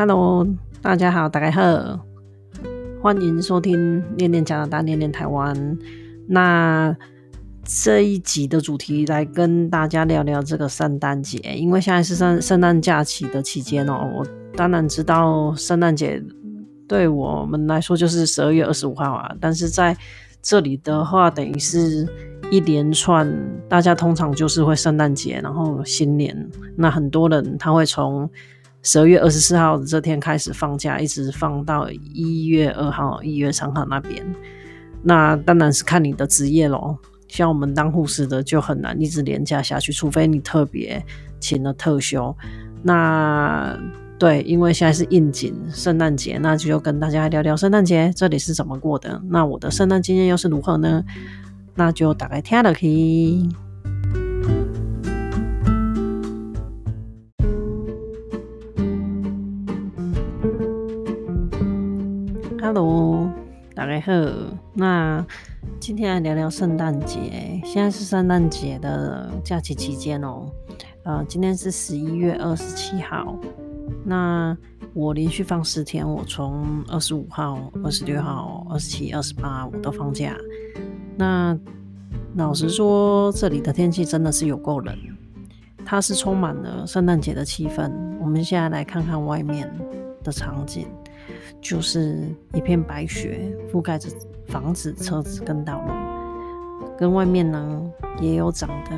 Hello，大家好，大家好，欢迎收听《念念加拿大，念念台湾》。那这一集的主题来跟大家聊聊这个圣诞节，因为现在是圣圣诞假期的期间哦。我当然知道圣诞节对我们来说就是十二月二十五号啊，但是在这里的话，等于是一连串，大家通常就是会圣诞节，然后新年。那很多人他会从十二月二十四号这天开始放假，一直放到一月二号、一月三号那边。那当然是看你的职业咯。像我们当护士的就很难一直连假下去，除非你特别请了特休。那对，因为现在是应景圣诞节，那就跟大家聊聊圣诞节这里是怎么过的。那我的圣诞经验又是如何呢？那就大概听了可 Hello，大家好。那今天来聊聊圣诞节。现在是圣诞节的假期期间哦。呃，今天是十一月二十七号。那我连续放十天，我从二十五号、二十六号、二十七、二十八我都放假。那老实说，这里的天气真的是有够冷，它是充满了圣诞节的气氛。我们现在来看看外面的场景。就是一片白雪覆盖着房子、车子跟道路，跟外面呢也有长得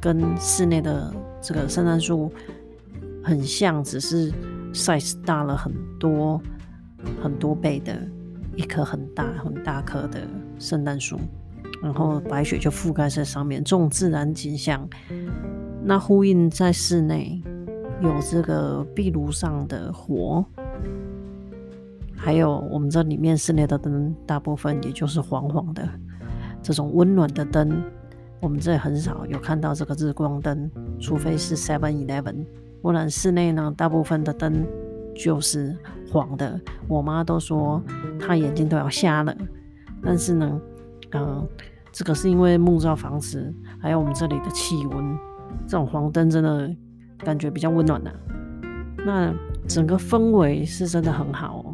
跟室内的这个圣诞树很像，只是 size 大了很多很多倍的一棵很大很大棵的圣诞树，然后白雪就覆盖在上面，这种自然景象，那呼应在室内有这个壁炉上的火。还有我们这里面室内的灯，大部分也就是黄黄的这种温暖的灯。我们这里很少有看到这个日光灯，除非是 Seven Eleven，不然室内呢，大部分的灯就是黄的。我妈都说她眼睛都要瞎了。但是呢，嗯、呃，这个是因为木造房子，还有我们这里的气温，这种黄灯真的感觉比较温暖呐、啊。那整个氛围是真的很好哦。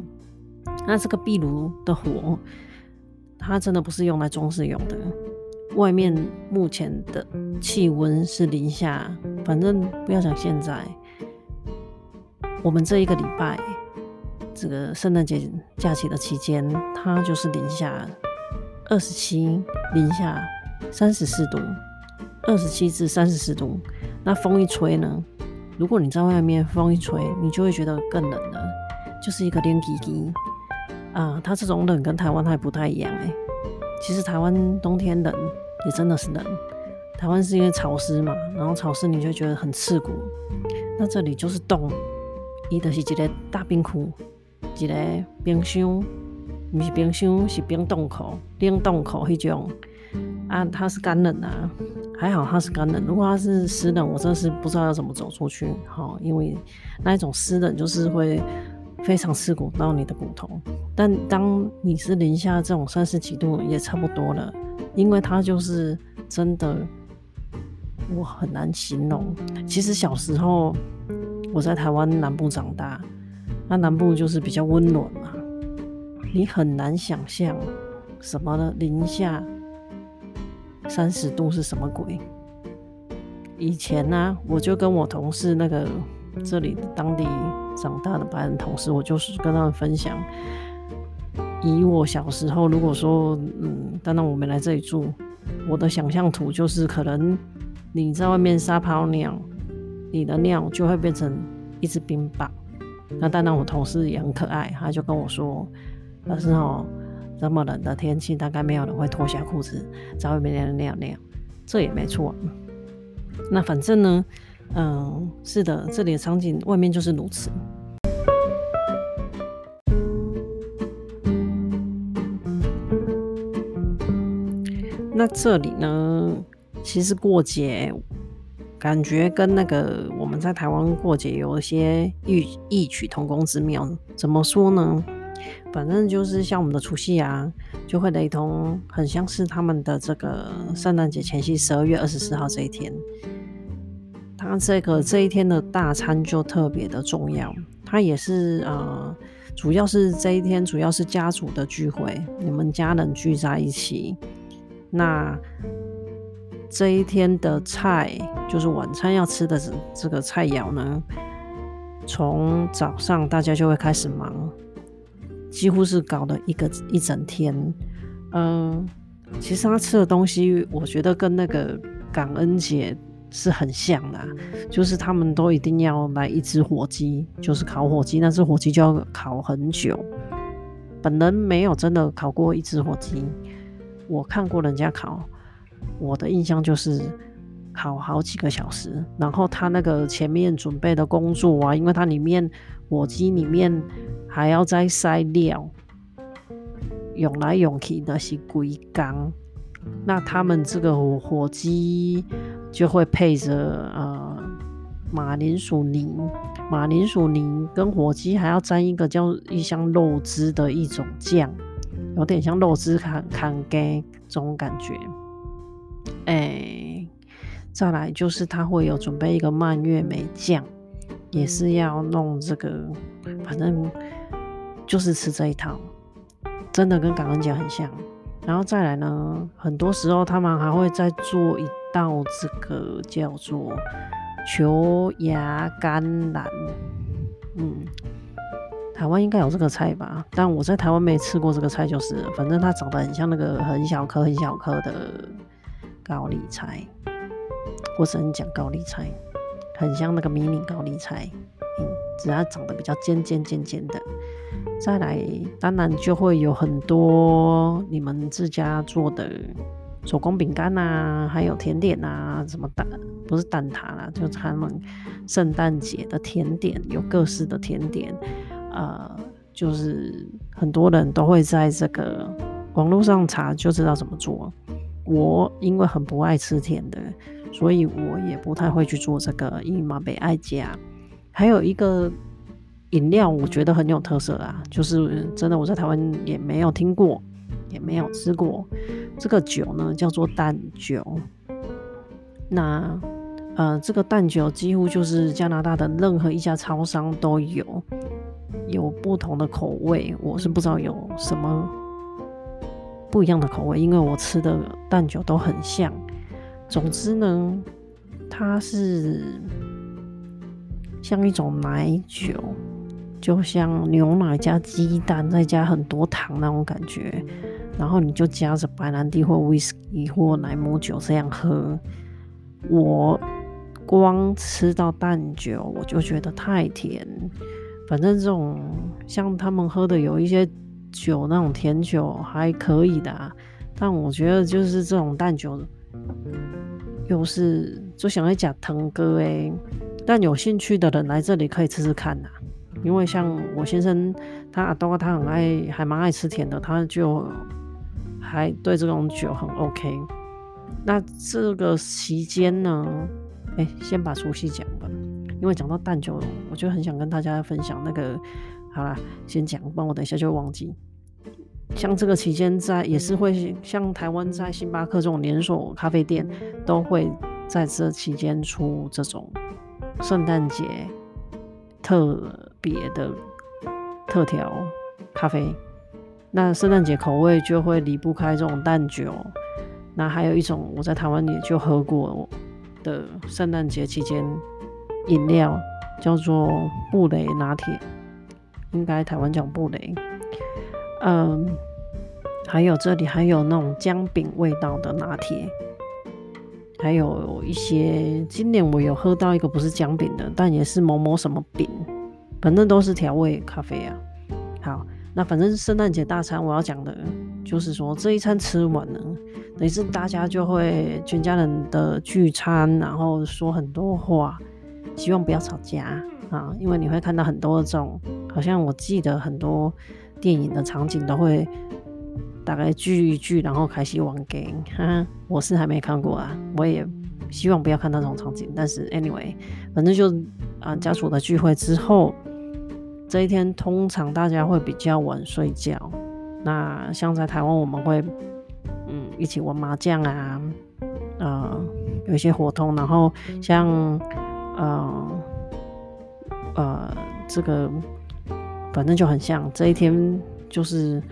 那这个壁炉的火，它真的不是用来装饰用的。外面目前的气温是零下，反正不要讲现在，我们这一个礼拜，这个圣诞节假期的期间，它就是零下二十七，零下三十四度，二十七至三十四度。那风一吹呢，如果你在外面，风一吹，你就会觉得更冷了，就是一个冷滴滴。啊，它这种冷跟台湾还不太一样哎。其实台湾冬天冷也真的是冷，台湾是因为潮湿嘛，然后潮湿你就觉得很刺骨。那这里就是冻，伊就是一个大冰库，一个冰箱，不是冰箱是冰冻口，冰冻口那种。啊，它是干冷啊，还好它是干冷。如果它是湿冷，我真的是不知道要怎么走出去。好，因为那一种湿冷就是会。非常刺骨到你的骨头，但当你是零下这种三十几度也差不多了，因为它就是真的，我很难形容。其实小时候我在台湾南部长大，那南部就是比较温暖嘛，你很难想象什么呢零下三十度是什么鬼。以前呢、我就跟我同事那个。这里当地长大的白人同事，我就是跟他们分享，以我小时候，如果说，嗯，当然我没来这里住，我的想象图就是，可能你在外面撒泡尿，你的尿就会变成一只冰棒。那当然，我同事也很可爱，他就跟我说，但是哦，这么冷的天气，大概没有人会脱下裤子在外面尿尿，这也没错。那反正呢。嗯，是的，这里的场景外面就是如此。那这里呢，其实过节感觉跟那个我们在台湾过节有一些异异曲同工之妙。怎么说呢？反正就是像我们的除夕啊，就会雷同，很像是他们的这个圣诞节前夕，十二月二十四号这一天。它这个这一天的大餐就特别的重要，它也是呃，主要是这一天主要是家族的聚会，你们家人聚在一起。那这一天的菜就是晚餐要吃的这这个菜肴呢，从早上大家就会开始忙，几乎是搞了一个一整天。嗯、其实他吃的东西，我觉得跟那个感恩节是很像的，就是他们都一定要来一只火鸡，就是烤火鸡，那只火鸡就要烤很久。本人没有真的烤过一只火鸡，我看过人家烤，我的印象就是烤好几个小时，然后他那个前面准备的工作啊，因为它里面火鸡里面还要再塞料，涌来涌去的是龟缸。那他们这个火鸡就会配着呃马铃薯泥，马铃薯泥跟火鸡还要沾一个叫一箱肉汁的一种酱，有点像肉汁看看给这种感觉。哎、再来就是他会有准备一个蔓越莓酱，也是要弄这个，反正就是吃这一套，真的跟感恩节很像。然后再来呢，很多时候他们还会再做一到这个叫做球芽甘蓝，嗯，台湾应该有这个菜吧？但我在台湾没吃过这个菜，就是反正它长得很像那个很小颗、很小颗的高丽菜，或者你讲高丽菜，很像那个迷你高丽菜，嗯，只要长得比较尖尖尖尖的。再来，当然就会有很多你们自家做的手工饼干啊，还有甜点啊，什么蛋不是蛋挞啦，就是他们圣诞节的甜点，有各式的甜点，呃，就是很多人都会在这个网络上查就知道怎么做。我因为很不爱吃甜的，所以我也不太会去做这个，因为嘛被爱家，还有一个。饮料我觉得很有特色啊，就是真的我在台湾也没有听过，也没有吃过。这个酒呢叫做蛋酒，那呃这个蛋酒几乎就是加拿大的任何一家超商都有，有不同的口味，我是不知道有什么不一样的口味，因为我吃的蛋酒都很像。总之呢，它是像一种奶酒。就像牛奶加鸡蛋，再加很多糖那种感觉，然后你就加着白兰地或威士忌或莱姆酒这样喝。我光吃到蛋酒，我就觉得太甜。反正这种像他们喝的有一些酒，那种甜酒还可以的啊，但我觉得就是这种蛋酒，又是就想要讲腾哥诶。但有兴趣的人来这里可以吃吃看呐。因为像我先生，他阿多他很爱，还蛮爱吃甜的，他就还对这种酒很 OK。那这个期间呢，哎、先把除夕讲吧，因为讲到蛋酒，我就很想跟大家分享那个。好啦，先讲，不然我等一下就会忘记。像这个期间在也是会像台湾在星巴克这种连锁咖啡店，都会在这期间出这种圣诞节特。别的特调咖啡，那圣诞节口味就会离不开这种蛋酒。那还有一种我在台湾也就喝过的圣诞节期间饮料，叫做布雷拿铁，应该台湾讲布雷。嗯，还有这里还有那种姜饼味道的拿铁，还有一些今年我有喝到一个不是姜饼的，但也是某某什么饼。反正都是调味咖啡啊。好，那反正圣诞节大餐我要讲的，就是说这一餐吃完了，等于是大家就会全家人的聚餐，然后说很多话，希望不要吵架啊，因为你会看到很多这种，好像我记得很多电影的场景都会大概聚一聚，然后开始玩 game。哈哈，我是还没看过啊，我也希望不要看到这种场景。但是 anyway，反正就啊家属的聚会之后。这一天通常大家会比较晚睡觉，那像在台湾我们会嗯一起玩麻将啊，呃有一些活动，然后像呃呃这个反正就很像这一天，就是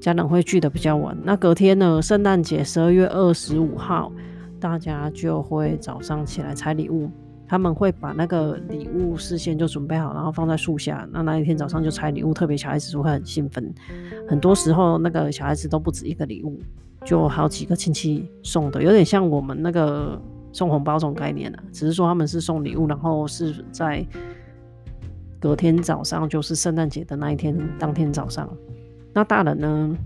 家人会聚的比较晚。那隔天呢，圣诞节十二月二十五号，大家就会早上起来拆礼物。他们会把那个礼物事先就准备好，然后放在树下。那那一天早上就拆礼物，特别小孩子就会很兴奋。很多时候，那个小孩子都不止一个礼物，就好几个亲戚送的，有点像我们那个送红包这种概念啊。只是说他们是送礼物，然后是在隔天早上，就是圣诞节的那一天当天早上。那大人呢，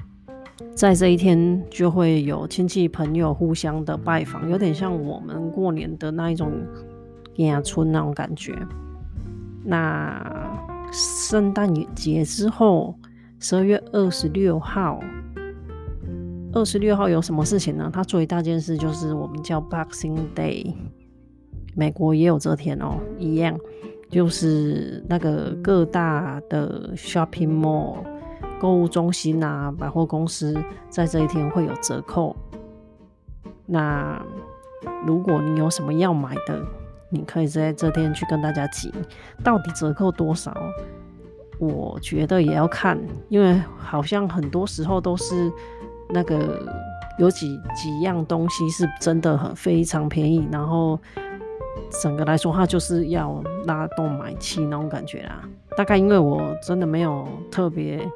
在这一天就会有亲戚朋友互相的拜访，有点像我们过年的那一种。迎春那种感觉。那圣诞节之后，十二月二十六号，二十六号有什么事情呢？它做一大件事，就是我们叫 Boxing Day，美国也有这天哦，一样，就是那个各大的 shopping mall 购物中心啊，百货公司在这一天会有折扣。那如果你有什么要买的，你可以在这天去跟大家挤，到底折扣多少？我觉得也要看，因为好像很多时候都是那个有几几样东西是真的很非常便宜，然后整个来说它就是要拉动买气那种感觉啦。大概因为我真的没有特别，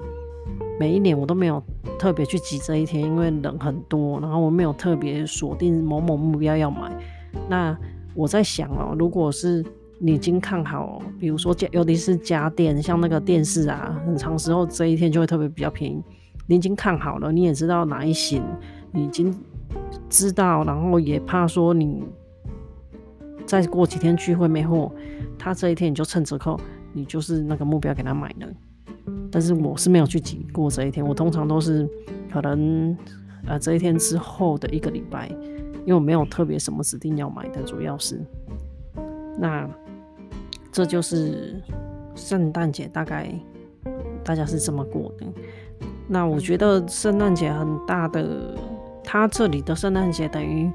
每一年我都没有特别去挤这一天，因为人很多，然后我没有特别锁定某某目标要买，那。我在想哦，如果是你已经看好，比如说家，尤其是家电，像那个电视啊，很长时候这一天就会特别比较便宜。你已经看好了，你也知道哪一型，你已经知道，然后也怕说你再过几天聚会没货，他这一天你就趁折扣，你就是那个目标给他买了。但是我是没有去挤过这一天，我通常都是可能呃这一天之后的一个礼拜。因为我没有特别什么指定要买的，主要是，那这就是圣诞节，大概大家是这么过的。那我觉得圣诞节很大的，他这里的圣诞节等于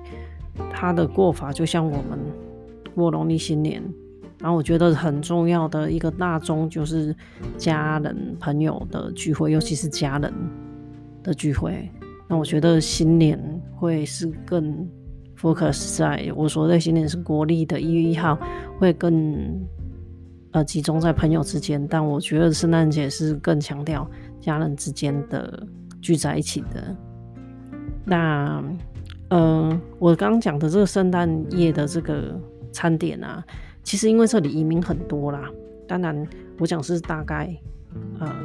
他的过法就像我们过农历新年，然后我觉得很重要的一个大宗就是家人朋友的聚会，尤其是家人的聚会。那我觉得新年会是更 focus 在我说的新年是国历的一月一号，会更呃集中在朋友之间，但我觉得圣诞节是更强调家人之间的聚在一起的。那、呃，我刚刚讲的这个圣诞夜的这个餐点啊，其实因为这里移民很多啦，当然我讲是大概呃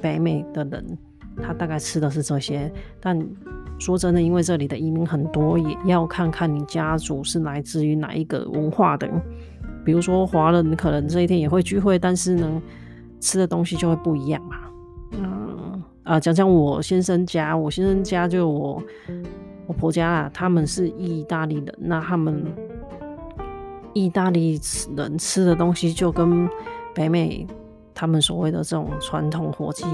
北美的人。他大概吃的是这些，但说真的，因为这里的移民很多，也要看看你家族是来自于哪一个文化的。比如说华人可能这一天也会聚会，但是呢，吃的东西就会不一样嘛。嗯啊，讲讲我先生家，我先生家就我我婆家啊，他们是意大利人，那他们意大利人吃的东西就跟北美他们所谓的这种传统火鸡。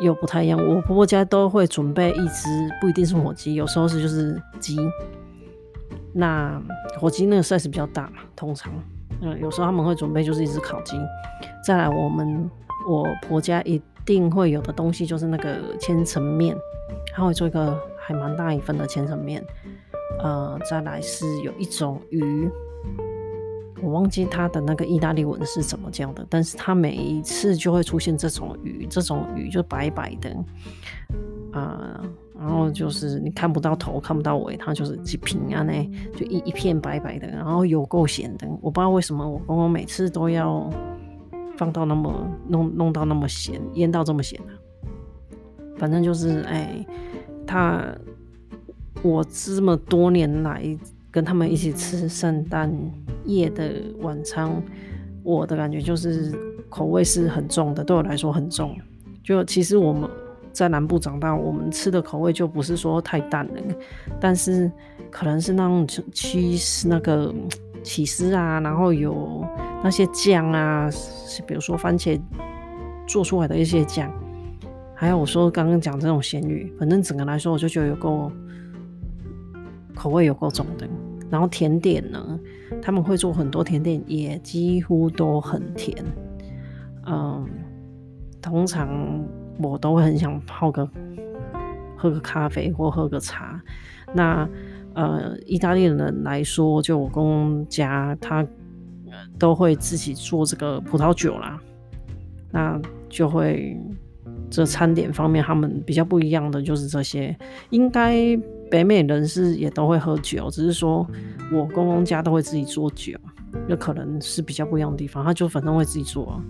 又不太一样，我婆婆家都会准备一只，不一定是火鸡，有时候是就是鸡。那火鸡那个 size 比较大嘛，通常，嗯，有时候他们会准备就是一只烤鸡。再来，我们我婆家一定会有的东西就是那个千层面，他会做一个还蛮大一份的千层面。呃，再来是有一种鱼。我忘记它的那个意大利文是怎么叫的，但是它每一次就会出现这种鱼，这种鱼就白白的，啊、然后就是你看不到头，看不到尾，它就是几平啊，那就一一片白白的，然后有够咸的，我不知道为什么我公公每次都要放到那么弄弄到那么咸，腌到这么咸啊，反正就是哎，他我这么多年来跟他们一起吃圣诞。夜的晚餐，我的感觉就是口味是很重的，对我来说很重。就其实我们在南部长大，我们吃的口味就不是说太淡了，但是可能是那种起司那个起司啊，然后有那些酱啊，比如说番茄做出来的一些酱，还有我说刚刚讲这种咸鱼，反正整个来说我就觉得有够口味有够重的。然后甜点呢，他们会做很多甜点，也几乎都很甜。嗯，通常我都会很想泡个喝个咖啡或喝个茶。那呃，意大利人来说，就我公家他都会自己做这个葡萄酒啦，那就会。这餐点方面，他们比较不一样的就是这些。应该北美人士也都会喝酒，只是说我公公家都会自己做酒，有可能是比较不一样的地方。他就反正会自己做，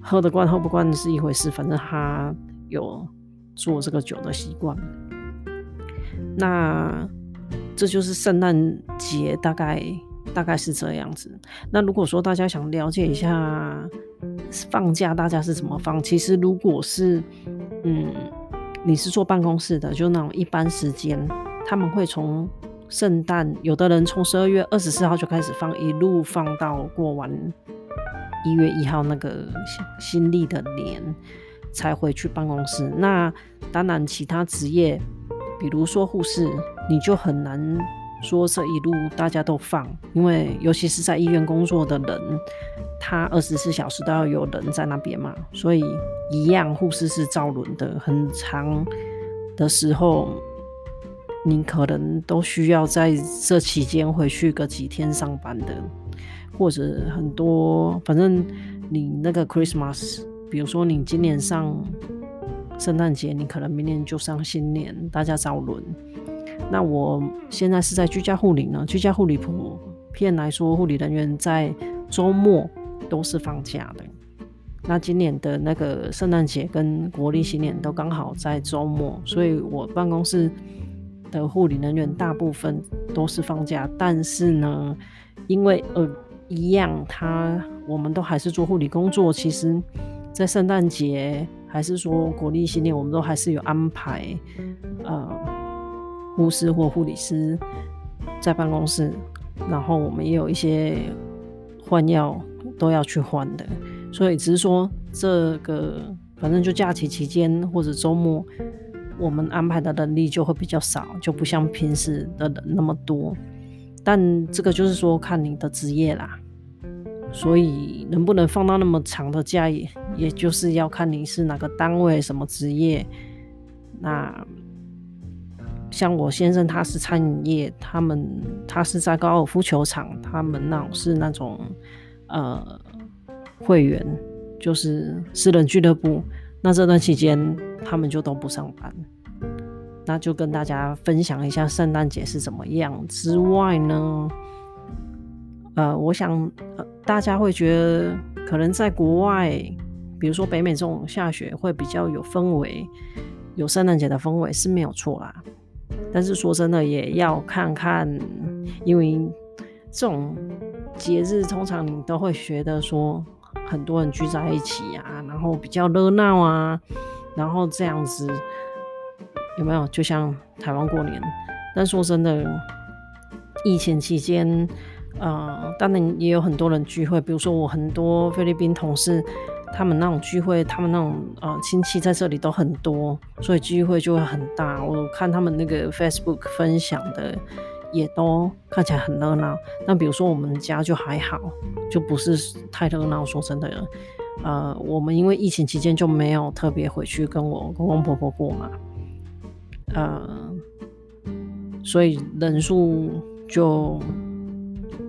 喝得惯喝不惯是一回事，反正他有做这个酒的习惯。那这就是圣诞节，大概大概是这样子。那如果说大家想了解一下，放假大家是怎么放？其实如果是，嗯，你是坐办公室的，就那种一般时间，他们会从圣诞，有的人从十二月二十四号就开始放，一路放到过完一月一号那个新历的年才回去办公室。那当然，其他职业，比如说护士，你就很难。说这一路大家都放，因为尤其是在医院工作的人，他二十四小时都要有人在那边嘛，所以一样护士是照轮的，很长的时候，你可能都需要在这期间回去个几天上班的，或者很多，反正你那个 Christmas，比如说你今年上圣诞节，你可能明年就上新年，大家照轮。那我现在是在居家护理呢。居家护理普遍来说，护理人员在周末都是放假的。那今年的那个圣诞节跟国历新年都刚好在周末，所以我办公室的护理人员大部分都是放假。但是呢，因为呃一样，他我们都还是做护理工作。其实，在圣诞节还是说国历新年，我们都还是有安排呃。护士或护理师在办公室，然后我们也有一些换药都要去换的，所以只是说这个反正就假期期间或者周末，我们安排的人力就会比较少，就不像平时的人那么多。但这个就是说看你的职业啦，所以能不能放到那么长的假，也也就是要看你是哪个单位、什么职业，那。像我先生他是餐饮业，他们他是在高尔夫球场，他们那种是那种呃会员，就是私人俱乐部。那这段期间他们就都不上班，那就跟大家分享一下圣诞节是怎么样。之外呢，呃，我想、呃、大家会觉得可能在国外，比如说北美这种下雪会比较有氛围，有圣诞节的氛围是没有错啦。但是说真的，也要看看，因为这种节日通常你都会觉得说很多人聚在一起啊，然后比较热闹啊，然后这样子有没有？就像台湾过年。但说真的，疫情期间，呃，当然也有很多人聚会，比如说我很多菲律宾同事。他们那种聚会，他们那种呃亲戚在这里都很多，所以聚会就会很大。我看他们那个 Facebook 分享的，也都看起来很热闹。那比如说我们家就还好，就不是太热闹。说真的，呃，我们因为疫情期间就没有特别回去跟我公公婆婆过嘛，呃，所以人数就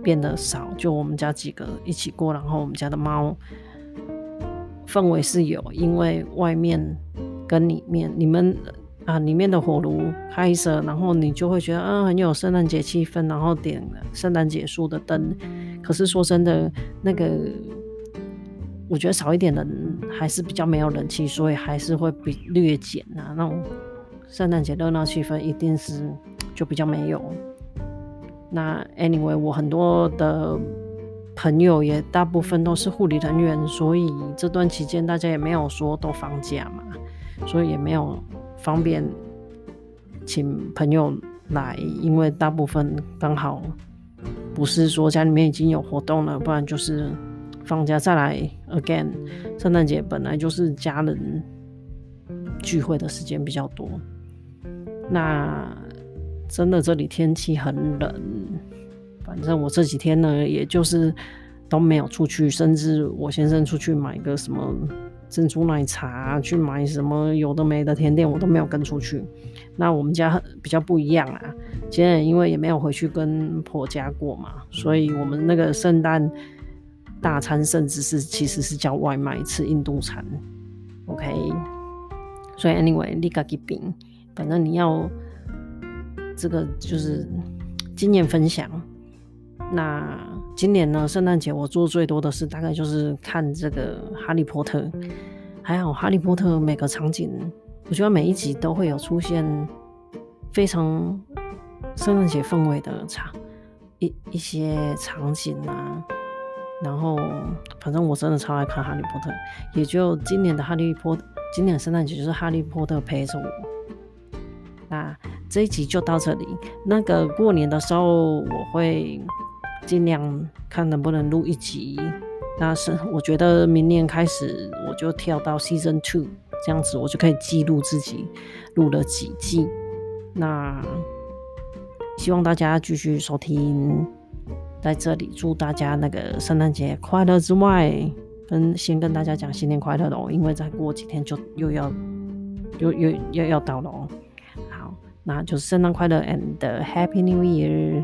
变得少，就我们家几个一起过，然后我们家的猫。氛围是有，因为外面跟里面，你们啊里面的火炉开着，然后你就会觉得啊很有圣诞节气氛，然后点圣诞节树的灯。可是说真的，那个我觉得少一点人还是比较没有人气，所以还是会比略减啊。那种圣诞节热闹气氛一定是就比较没有。那 anyway，我很多的。朋友也大部分都是护理人员，所以这段期间大家也没有说都放假嘛，所以也没有方便请朋友来，因为大部分刚好不是说家里面已经有活动了，不然就是放假再来 again。圣诞节本来就是家人聚会的时间比较多，那真的这里天气很冷。反正我这几天呢，也就是都没有出去，甚至我先生出去买个什么珍珠奶茶，去买什么有的没的甜点，我都没有跟出去。那我们家比较不一样啊，今天因为也没有回去跟婆家过嘛，所以我们那个圣诞大餐甚至是其实是叫外卖吃印度餐，OK。所以 anyway，你自己饼，反正你要这个就是经验分享。那今年呢，圣诞节我做最多的事，大概就是看这个《哈利波特》，还好《哈利波特》每个场景，我觉得每一集都会有出现非常圣诞节氛围的场一一些场景啊。然后，反正我真的超爱看《哈利波特》，也就今年的《哈利波特》，今年圣诞节就是《哈利波特》陪着我。那这一集就到这里。那个过年的时候，我会。尽量看能不能录一集，那是我觉得明年开始我就跳到 Season Two，这样子我就可以记录自己录了几季。那希望大家继续收听，在这里祝大家那个圣诞节快乐之外，跟先跟大家讲新年快乐喽，因为再过几天就又要又又又要到了哦。好，那就是圣诞快乐 and Happy New Year。